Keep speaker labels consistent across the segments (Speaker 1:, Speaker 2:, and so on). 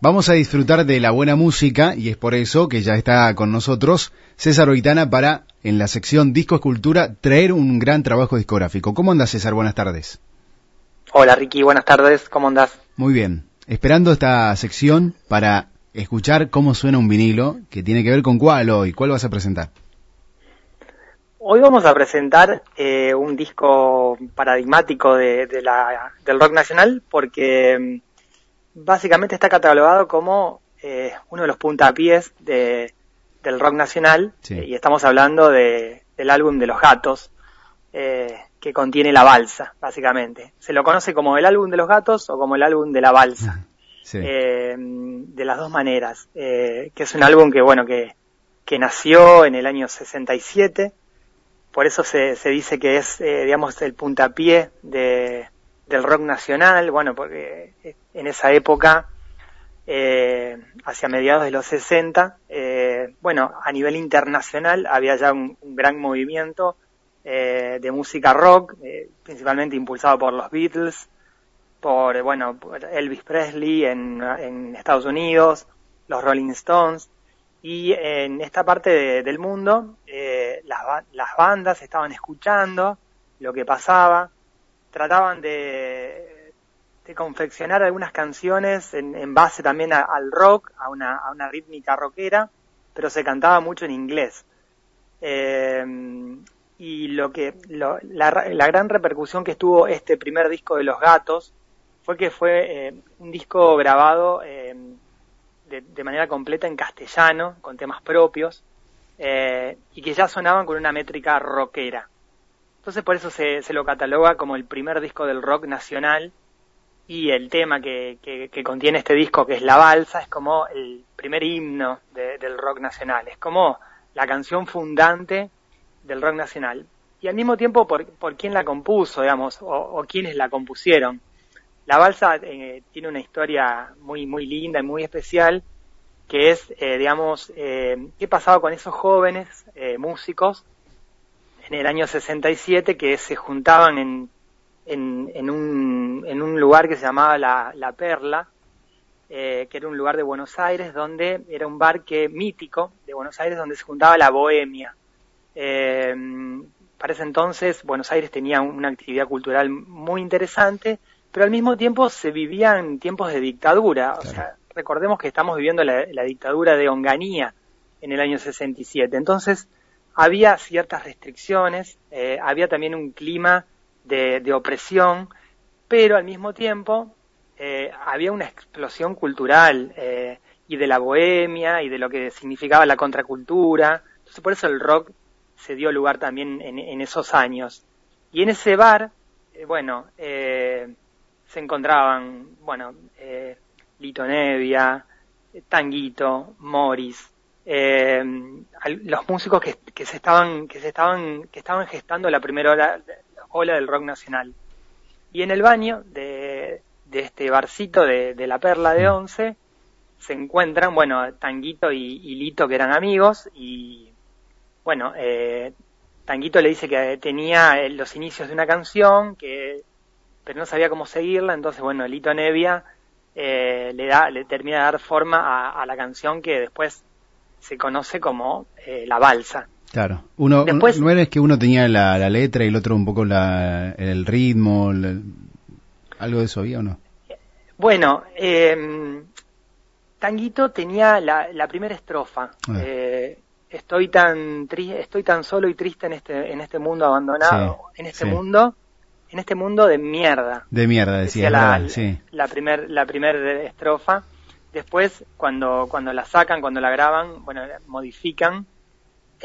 Speaker 1: Vamos a disfrutar de la buena música y es por eso que ya está con nosotros César Oitana para, en la sección Disco Escultura, traer un gran trabajo discográfico. ¿Cómo andas, César? Buenas tardes.
Speaker 2: Hola, Ricky. Buenas tardes. ¿Cómo andas?
Speaker 1: Muy bien. Esperando esta sección para escuchar cómo suena un vinilo, que tiene que ver con cuál hoy. ¿Cuál vas a presentar?
Speaker 2: Hoy vamos a presentar eh, un disco paradigmático de, la, del rock nacional porque básicamente está catalogado como eh, uno de los puntapiés de, del rock nacional y estamos hablando de, del álbum de los gatos eh, que contiene la balsa, básicamente. Se lo conoce como el álbum de los gatos o como el álbum de la balsa, eh, de las dos maneras, que es un álbum que, bueno, que, que nació en el año 67, por eso se, se dice que es, digamos, el puntapié de, del rock nacional, bueno, porque en esa época, eh, hacia mediados de los 60, eh, bueno, a nivel internacional había ya un, gran movimiento eh, de música rock, principalmente impulsado por los Beatles, por, bueno, Elvis Presley en, Estados Unidos, los Rolling Stones, y en esta parte del mundo las, las bandas estaban escuchando lo que pasaba, trataban de, confeccionar algunas canciones en, base también al rock, a una, rítmica rockera, pero se cantaba mucho en inglés. Eh, y lo que la, la, gran repercusión que estuvo este primer disco de Los Gatos fue que fue eh, un disco grabado eh, de, de, manera completa en castellano, con temas propios, y que ya sonaban con una métrica rockera. Entonces por eso se, se, lo cataloga como el primer disco del rock nacional y el tema que, que, contiene este disco, que es La Balsa, es como el primer himno del rock nacional, es como la canción fundante del rock nacional. Y al mismo tiempo por, por quién la compuso, digamos, o, o quiénes la compusieron. La Balsa eh, tiene una historia muy, muy linda y muy especial, que es, eh, digamos, eh, qué pasaba con esos jóvenes eh, músicos en el año 67 que se juntaban en, en, en, un, en un lugar que se llamaba La, la Perla, eh, que era un lugar de Buenos Aires donde era un bar que, mítico de Buenos Aires donde se juntaba la bohemia. Eh, para ese entonces Buenos Aires tenía una actividad cultural muy interesante, pero al mismo tiempo se vivían tiempos de dictadura. O sea, recordemos que estamos viviendo la, la dictadura de Onganía en el año 67. Entonces, había ciertas restricciones, eh, había también un clima de, de, opresión, pero al mismo tiempo eh, había una explosión cultural eh, y de la bohemia y de lo que significaba la contracultura. Entonces por eso el rock se dio lugar también en, en esos años. Y en ese bar, bueno, se encontraban, bueno, Lito Nevia, Tanguito, Morris, los músicos que, que, se estaban que se estaban que estaban gestando la primera ola, ola del rock nacional y en el baño de, de este barcito de, de, la Perla de Once se encuentran bueno Tanguito y, y Lito que eran amigos y bueno eh, Tanguito le dice que tenía los inicios de una canción que pero no sabía cómo seguirla entonces bueno Lito Nevia eh, le da le termina de dar forma a, a la canción que después se conoce como eh, la balsa.
Speaker 1: Claro, uno Después, no es que uno tenía la, la, letra y el otro un poco la, el ritmo, la, algo de eso había o no?
Speaker 2: Bueno, eh, Tanguito tenía la, la primera estrofa. Ah. Eh, estoy tan tri estoy tan solo y triste en este en este mundo abandonado, sí, en este sí. mundo en este mundo de mierda.
Speaker 1: De mierda decía, decía
Speaker 2: la,
Speaker 1: verdad, sí.
Speaker 2: la primer la primer estrofa Después, cuando, cuando la sacan, cuando la graban, bueno, modifican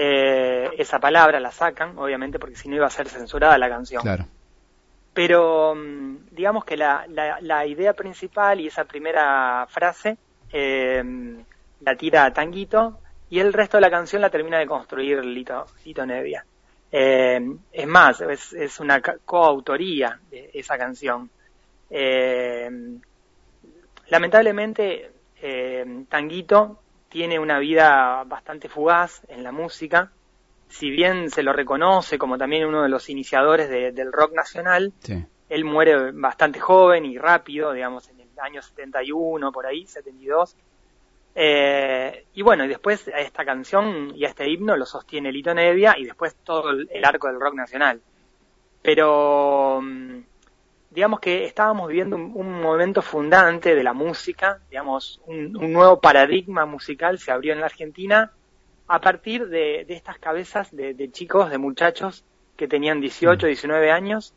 Speaker 2: eh, esa palabra, la sacan, obviamente, porque si no iba a ser censurada la canción.
Speaker 1: Claro.
Speaker 2: Pero mm, digamos que la, la, la idea principal y esa primera frase eh, la tira a Tanguito y el resto de la canción la termina de construir Lito, Lito Nevia. Eh, es más, es, es una coautoría de esa canción. Lamentablemente, Tanguito tiene una vida bastante fugaz en la música, si bien se lo reconoce como también uno de los iniciadores de, del rock nacional,
Speaker 1: sí.
Speaker 2: él muere bastante joven y rápido, digamos, en el año 71, por ahí, 72. Eh, y bueno, y después a esta canción y a este himno lo sostiene Lito Nevia y después todo el, arco del rock nacional. Pero mm, digamos que estábamos viviendo un, momento fundante de la música, digamos, un, nuevo paradigma musical se abrió en la Argentina a partir de, estas cabezas de, chicos, de muchachos que tenían 18, 19 mm. años,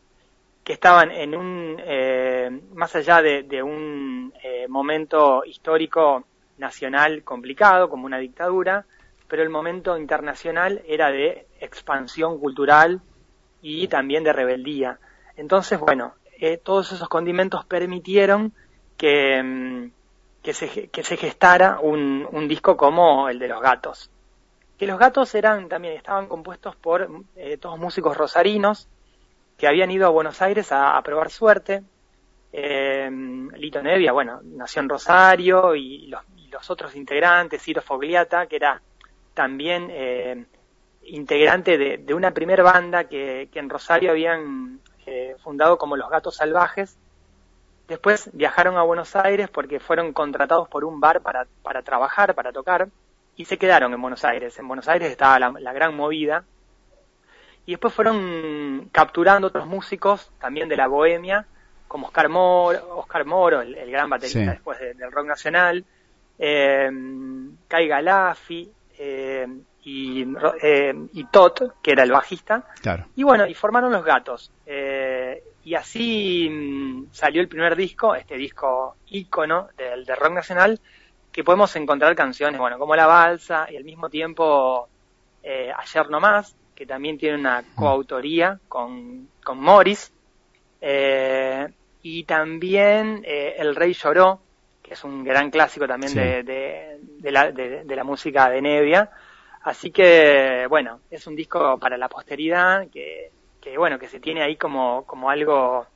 Speaker 2: que estaban en un, eh, más allá de, un eh, momento histórico nacional complicado, como una dictadura, pero el momento internacional era de expansión cultural y también de rebeldía. Entonces, bueno, eh, todos esos condimentos permitieron que, mm, que, se, que se gestara un, un, disco como el de Los Gatos. Que Los Gatos eran también estaban compuestos por eh, todos músicos rosarinos que habían ido a Buenos Aires a, probar suerte. Eh, Lito Nevia, bueno, nació en Rosario y los, los otros integrantes, Ciro Fogliata, que era también eh, integrante de, una primer banda que, en Rosario habían eh, fundado como Los Gatos Salvajes. Después viajaron a Buenos Aires porque fueron contratados por un bar para, para trabajar, para tocar, y se quedaron en Buenos Aires. En Buenos Aires estaba la, gran movida. Y después fueron capturando otros músicos, también de la bohemia, como Oscar Moro, Oscar Moro el, gran baterista después del rock nacional, eh, Kai Galafi eh, y, eh, y Tot, que era el bajista. Y bueno, y formaron Los Gatos. Y así mm, salió el primer disco, este disco ícono del, rock nacional, que podemos encontrar canciones, bueno, como La Balsa y al mismo tiempo eh, Ayer No Más, que también tiene una mm. coautoría con, con Morris. Eh, y también eh, El Rey Lloró, es un gran clásico también de, de, la, de, la, música de Nevia. Así que, bueno, es un disco para la posteridad que, que bueno, que se tiene ahí como, como algo,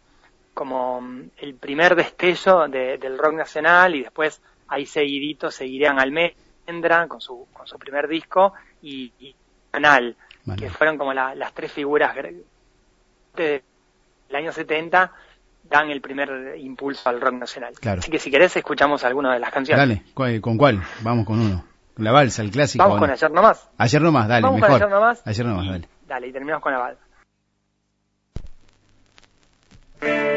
Speaker 2: como el primer destello del rock nacional y después ahí seguidito seguirían Almendra con su, con su primer disco y, Canal, que fueron como las tres figuras del año 70 dan el primer impulso al rock nacional. Así que si querés escuchamos alguna de las canciones.
Speaker 1: Dale, ¿con cuál? Vamos con uno. La balsa, el clásico.
Speaker 2: Vamos con Ayer Nomás.
Speaker 1: Ayer Nomás, dale,
Speaker 2: Vamos
Speaker 1: mejor.
Speaker 2: Con ayer Nomás.
Speaker 1: Ayer Nomás, dale.
Speaker 2: Dale, y terminamos con la balsa. Thank you.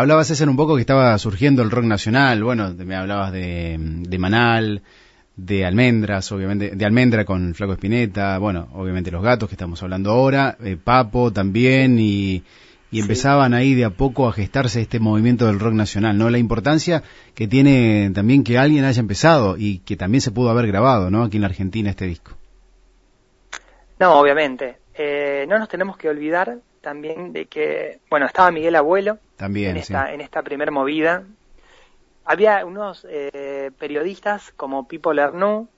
Speaker 1: Hablabas, César, un poco que estaba surgiendo el rock nacional. Bueno, me hablabas de, de Manal, de almendras, obviamente, de almendra con Flaco Espineta, bueno, obviamente los gatos que estamos hablando ahora, eh, Papo también, y, y empezaban ahí de a poco a gestarse este movimiento del rock nacional, ¿no? La importancia que tiene también que alguien haya empezado y que también se pudo haber grabado, ¿no? Aquí en la Argentina este disco.
Speaker 2: No, obviamente. Eh, no nos tenemos que olvidar también de que, bueno, estaba Miguel Abuelo
Speaker 1: también,
Speaker 2: en esta, en esta primer movida. Había unos eh, periodistas como Pipo Lernoux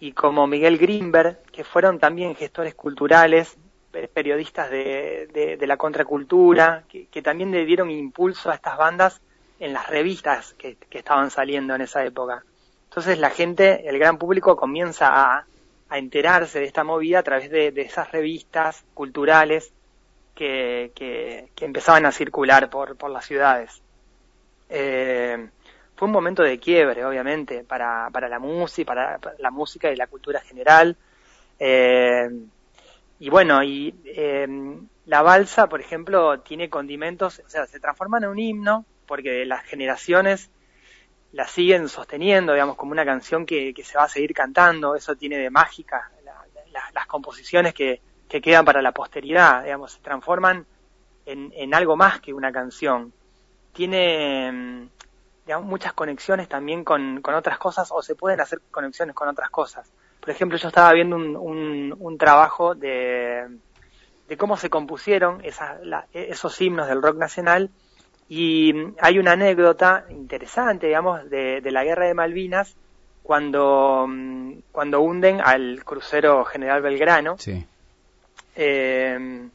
Speaker 2: y como Miguel Grimberg, que fueron también gestores culturales, periodistas de, de, la contracultura, que, también le dieron impulso a estas bandas en las revistas que, que estaban saliendo en esa época. Entonces la gente, el gran público comienza a, a enterarse de esta movida a través de, esas revistas culturales que, que, empezaban a circular por, por las ciudades. Eh, fue un momento de quiebre, obviamente, para, para la música, para, la música y la cultura general. Eh, y bueno, y eh, la balsa, por ejemplo, tiene condimentos, o sea, se transforma en un himno porque las generaciones la siguen sosteniendo, digamos, como una canción que, que se va a seguir cantando, eso tiene de mágica, las composiciones que, que, quedan para la posteridad, digamos, se transforman en, en algo más que una canción. Tiene, mm, muchas conexiones también con, con, otras cosas o se pueden hacer conexiones con otras cosas. Por ejemplo, yo estaba viendo un, un, un trabajo de, de cómo se compusieron esas, esos himnos del rock nacional y hay una anécdota interesante, digamos, de, la guerra de Malvinas, cuando, mm, cuando hunden al crucero General Belgrano, eh,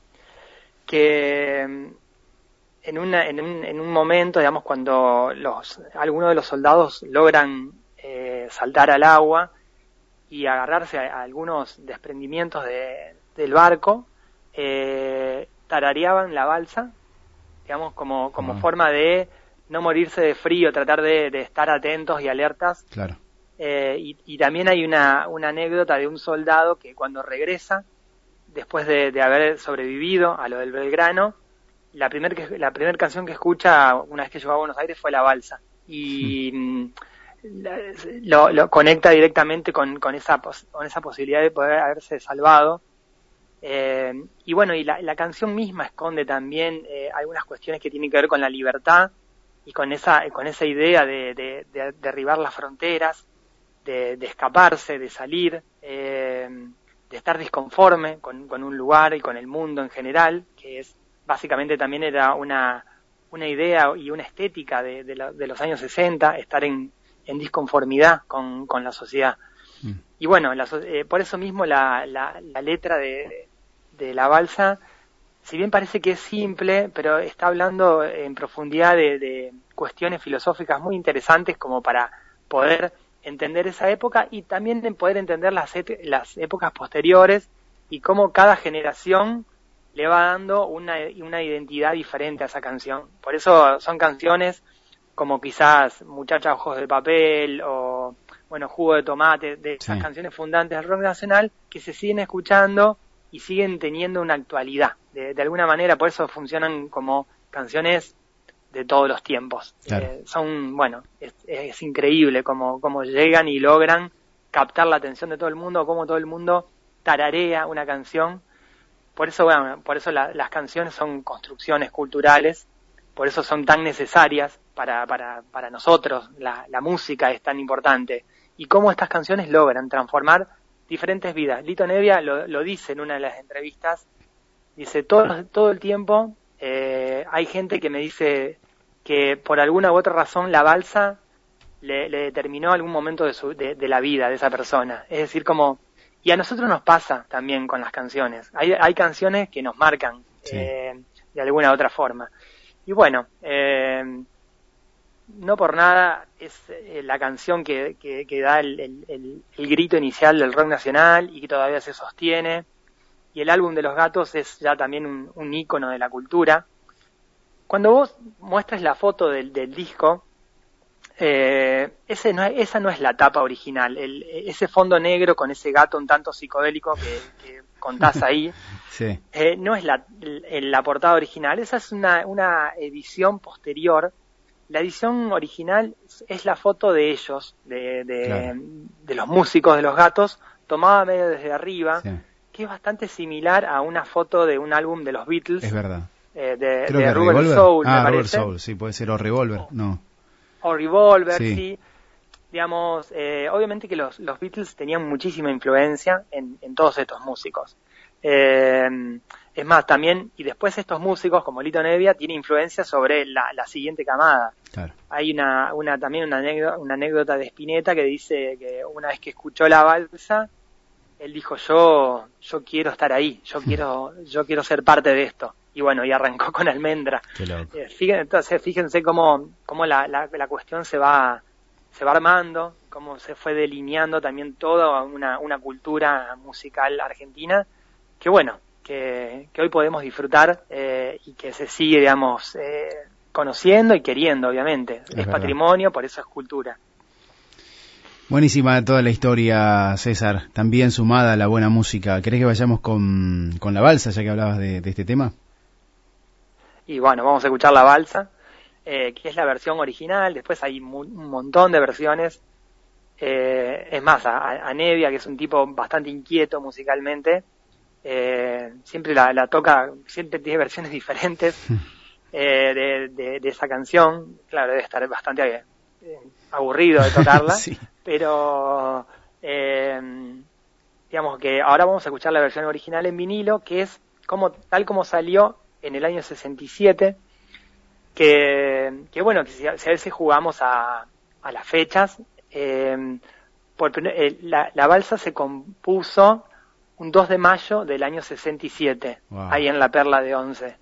Speaker 2: que en, una, en, un, en un momento, digamos, cuando los, algunos de los soldados logran eh, saltar al agua y agarrarse a, algunos desprendimientos de, del barco, eh, tarareaban la balsa digamos, como, como forma de no morirse de frío, tratar de, estar atentos y alertas.
Speaker 1: Claro.
Speaker 2: Eh, y, también hay una, una anécdota de un soldado que cuando regresa, después de, haber sobrevivido a lo del Belgrano, la primera la canción que escucha una vez que llegó a Buenos Aires fue La Balsa. Y mm, lo, conecta directamente con, con, esa, con esa posibilidad de poder haberse salvado eh, y bueno, y la, canción misma esconde también eh, algunas cuestiones que tienen que ver con la libertad y con esa, con esa idea de, derribar las fronteras, de, escaparse, de salir, eh, de estar disconforme con, un lugar y con el mundo en general, que es básicamente también era una, una idea y una estética de, los años 60, estar en, disconformidad con, la sociedad. Mm. Y bueno, por eso mismo la, la, la letra de, de la balsa, si bien parece que es simple, pero está hablando en profundidad de, cuestiones filosóficas muy interesantes como para poder entender esa época y también poder entender las, las épocas posteriores y cómo cada generación le va dando una, una identidad diferente a esa canción. Por eso son canciones como quizás Muchacha Ojos de Papel o, bueno, Jugo de Tomate, de esas canciones fundantes del rock nacional que se siguen escuchando y siguen teniendo una actualidad. De, alguna manera, por eso funcionan como canciones de todos los tiempos. Eh, son, bueno, es, increíble cómo, cómo llegan y logran captar la atención de todo el mundo, cómo todo el mundo tararea una canción. Por eso, bueno, por eso las canciones son construcciones culturales, por eso son tan necesarias para, para, para nosotros, la, la música es tan importante. Y cómo estas canciones logran transformar diferentes vidas. Lito Nevia lo, dice en una de las entrevistas, dice, todo, todo el tiempo eh, hay gente que me dice que por alguna u otra razón la balsa le, determinó algún momento de, su, de, la vida de esa persona. Es decir, como, y a nosotros nos pasa también con las canciones. Hay, hay canciones que nos marcan eh, de alguna u otra forma. Y bueno, eh, no por nada es eh, la canción que, que, da el, el, grito inicial del rock nacional y que todavía se sostiene. Y el álbum de los gatos es ya también un, un ícono de la cultura. Cuando vos muestras la foto del, del disco, eh, ese no, esa no es la tapa original. El, ese fondo negro con ese gato un tanto psicodélico que, que contás ahí, eh, no es la, la portada original. Esa es una, una edición posterior la edición original es la foto de ellos, de, de, los músicos de los gatos, tomada medio desde arriba, que es bastante similar a una foto de un álbum de los Beatles.
Speaker 1: Es verdad.
Speaker 2: Eh, de, de Revolver Soul,
Speaker 1: ah, me parece. Soul, sí, puede ser, o Revolver, no.
Speaker 2: O Revolver, sí. Digamos, eh, obviamente que los, los Beatles tenían muchísima influencia en, en todos estos músicos. Eh, es más, también, y después estos músicos, como Lito Nevia, tienen influencia sobre la, la siguiente camada. Hay una, una también una anécdota, una anécdota de Spinetta que dice que una vez que escuchó la balsa, él dijo yo, yo quiero estar ahí, yo quiero, yo quiero ser parte de esto. Y bueno, y arrancó con Almendra. Eh, fíjense, entonces, fíjense cómo, cómo la, la, la, cuestión se va, se va armando, cómo se fue delineando también toda una, una cultura musical argentina, que bueno, que, hoy podemos disfrutar eh, y que se sigue, digamos, eh, conociendo y queriendo, obviamente. Es, patrimonio, por eso es cultura.
Speaker 1: Buenísima toda la historia, César. También sumada a la buena música. ¿Querés que vayamos con, con la balsa, ya que hablabas de, este tema?
Speaker 2: Y bueno, vamos a escuchar la balsa, eh, que es la versión original. Después hay un montón de versiones. es más, a, a Nevia, que es un tipo bastante inquieto musicalmente, eh, siempre la, toca, siempre tiene versiones diferentes eh, de, esa canción. Claro, debe estar bastante eh, aburrido de tocarla, pero digamos que ahora vamos a escuchar la versión original en vinilo, que es como tal como salió en el año 67, que, que bueno, que si, a veces jugamos a, a las fechas, por, la, la balsa se compuso un 2 de mayo del año 67, ahí en la Perla de Once.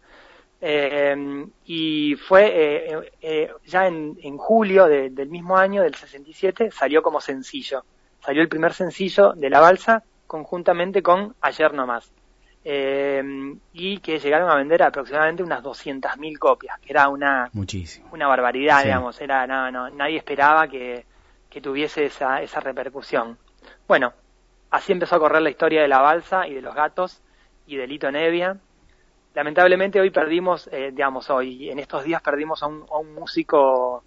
Speaker 2: Eh, y fue eh, eh, ya en, en julio del mismo año, del 67, salió como sencillo. Salió el primer sencillo de la balsa conjuntamente con Ayer No Más. Y que llegaron a vender aproximadamente unas 200.000 copias, que era una, una barbaridad, digamos. Era, no, no, nadie esperaba que, que tuviese esa, esa repercusión. Bueno, Así empezó a correr la historia de la balsa y de los gatos y de Lito Nevia. Lamentablemente hoy perdimos, eh, digamos hoy, en estos días perdimos a un, músico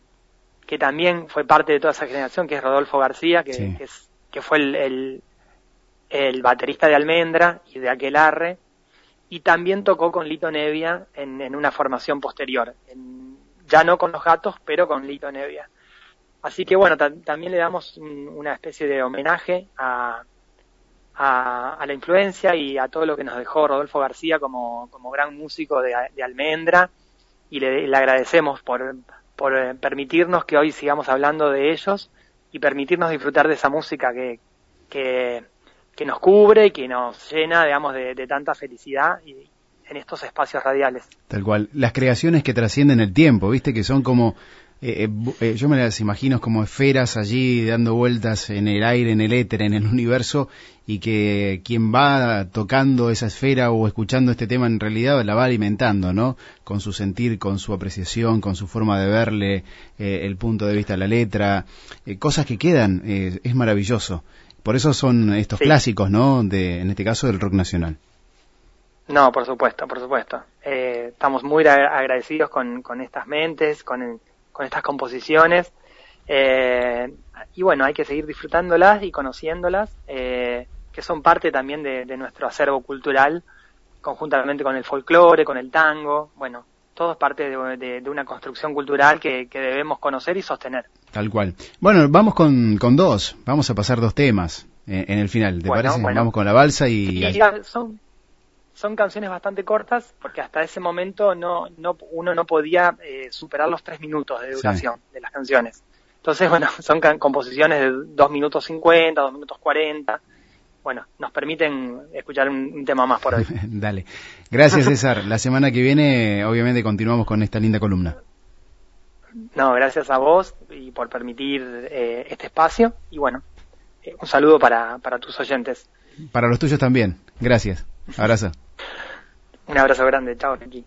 Speaker 2: que también fue parte de toda esa generación, que es Rodolfo García, que, que, fue el, el, baterista de Almendra y de Aquelarre, y también tocó con Lito Nevia en, en una formación posterior, ya no con los gatos, pero con Lito Nevia. Así que bueno, también le damos una especie de homenaje a, a, la influencia y a todo lo que nos dejó Rodolfo García como, como gran músico de, Almendra y le, agradecemos por, por eh, permitirnos que hoy sigamos hablando de ellos y permitirnos disfrutar de esa música que, que, que nos cubre y que nos llena, digamos, de, de tanta felicidad y, en estos espacios radiales.
Speaker 1: Tal cual. Las creaciones que trascienden el tiempo, viste, que son como eh, eh, eh, yo me las imagino como esferas allí dando vueltas en el aire, en el éter, en el universo, y que quien va tocando esa esfera o escuchando este tema en realidad la va alimentando, ¿no? Con su sentir, con su apreciación, con su forma de verle, el punto de vista de la letra, cosas que quedan, es maravilloso. Por eso son estos clásicos, ¿no? De, en este caso del rock nacional.
Speaker 2: No, por supuesto, por supuesto. estamos muy agradecidos con, con estas mentes, con el, con estas composiciones. Eh, y bueno, hay que seguir disfrutándolas y conociéndolas, eh, que son parte también de, nuestro acervo cultural, conjuntamente con el folclore, con el tango, bueno, todo es parte de, una construcción cultural que, debemos conocer y sostener.
Speaker 1: Tal cual. Bueno, vamos con, con dos, vamos a pasar dos temas en, el final, ¿te parece? Vamos con la balsa y...
Speaker 2: son, son canciones bastante cortas porque hasta ese momento no, no uno no podía eh, superar los tres minutos de duración de las canciones. Entonces, bueno, son composiciones de dos minutos cincuenta, dos minutos cuarenta. Bueno, nos permiten escuchar un, tema más por hoy.
Speaker 1: Dale. Gracias, César. La semana que viene, obviamente, continuamos con esta linda columna.
Speaker 2: No, gracias a vos y por permitir eh, este espacio. Y bueno, eh, un saludo para, para tus oyentes.
Speaker 1: Para los tuyos también. Gracias. Abrazo.
Speaker 2: Un abrazo grande, chao, Ricky.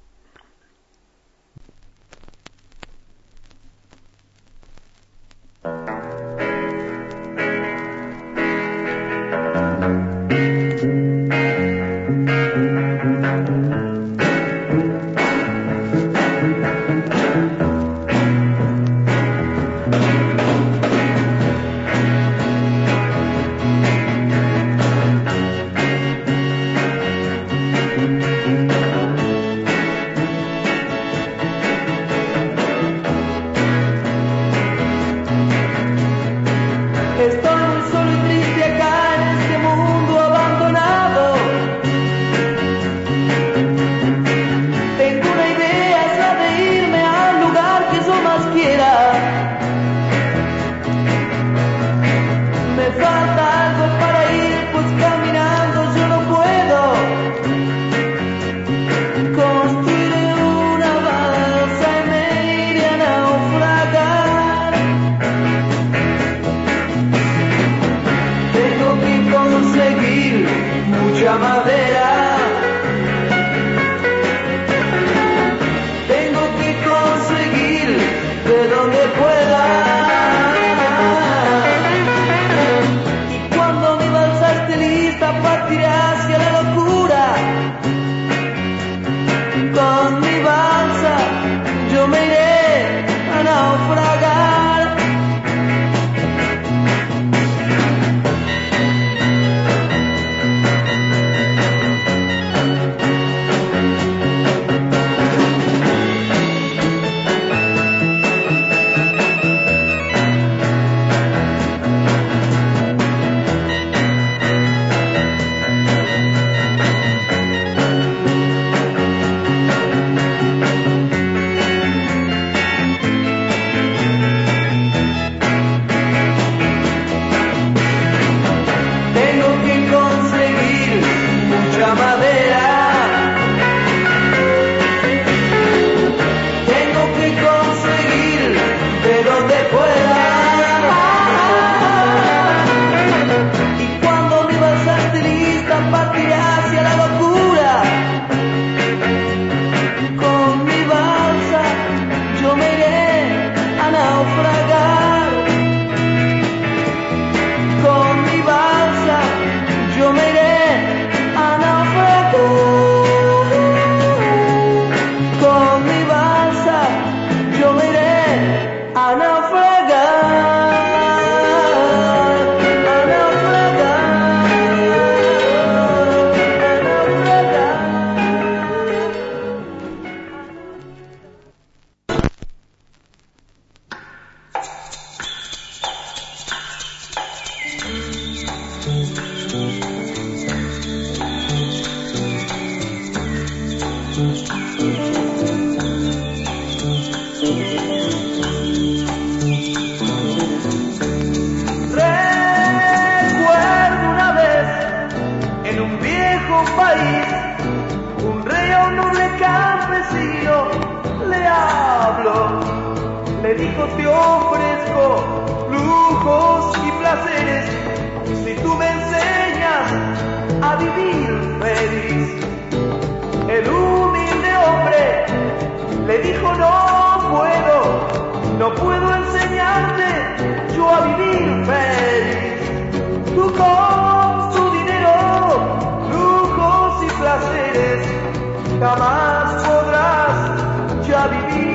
Speaker 3: jamás podrás ya vivir.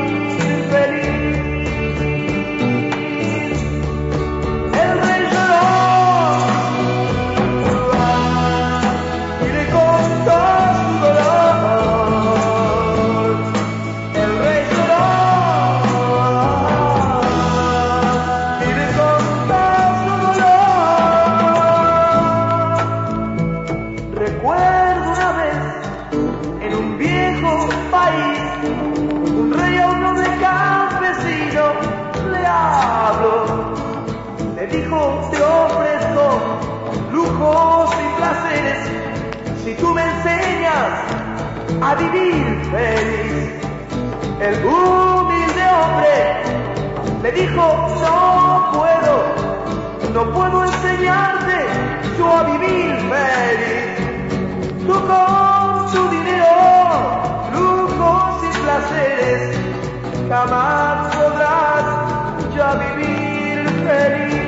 Speaker 3: El humilde hombre le dijo, no puedo, no puedo enseñarte yo a vivir feliz. Tú con su dinero, lujos y placeres, jamás podrás ya vivir feliz.